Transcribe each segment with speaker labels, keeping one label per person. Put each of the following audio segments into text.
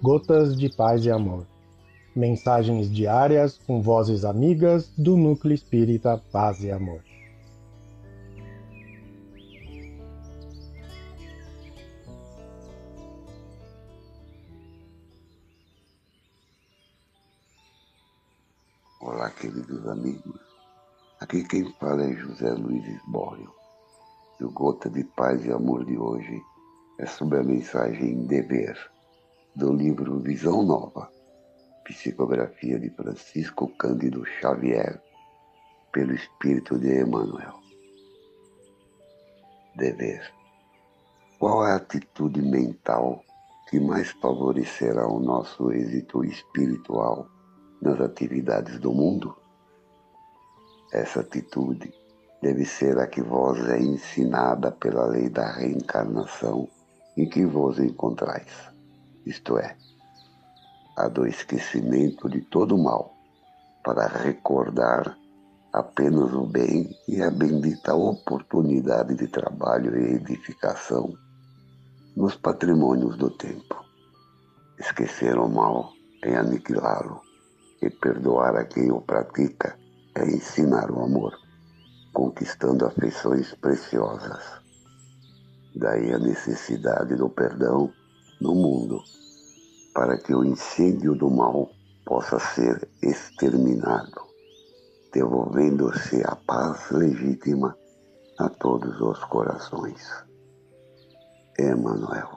Speaker 1: Gotas de Paz e Amor. Mensagens diárias com vozes amigas do Núcleo Espírita Paz e Amor.
Speaker 2: Olá, queridos amigos. Aqui quem fala é José Luiz Esbório. E o Gota de Paz e Amor de hoje é sobre a mensagem Dever, do livro Visão Nova, psicografia de Francisco Cândido Xavier, pelo Espírito de Emmanuel. Dever. Qual é a atitude mental que mais favorecerá o nosso êxito espiritual nas atividades do mundo? Essa atitude deve ser a que vos é ensinada pela lei da reencarnação em que vos encontrais, isto é, a do esquecimento de todo o mal, para recordar apenas o bem e a bendita oportunidade de trabalho e edificação nos patrimônios do tempo. Esquecer o mal é aniquilá-lo, e perdoar a quem o pratica é ensinar o amor, conquistando afeições preciosas Daí a necessidade do perdão no mundo, para que o incêndio do mal possa ser exterminado, devolvendo-se a paz legítima a todos os corações. Emmanuel,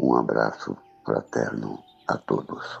Speaker 2: um abraço fraterno a todos.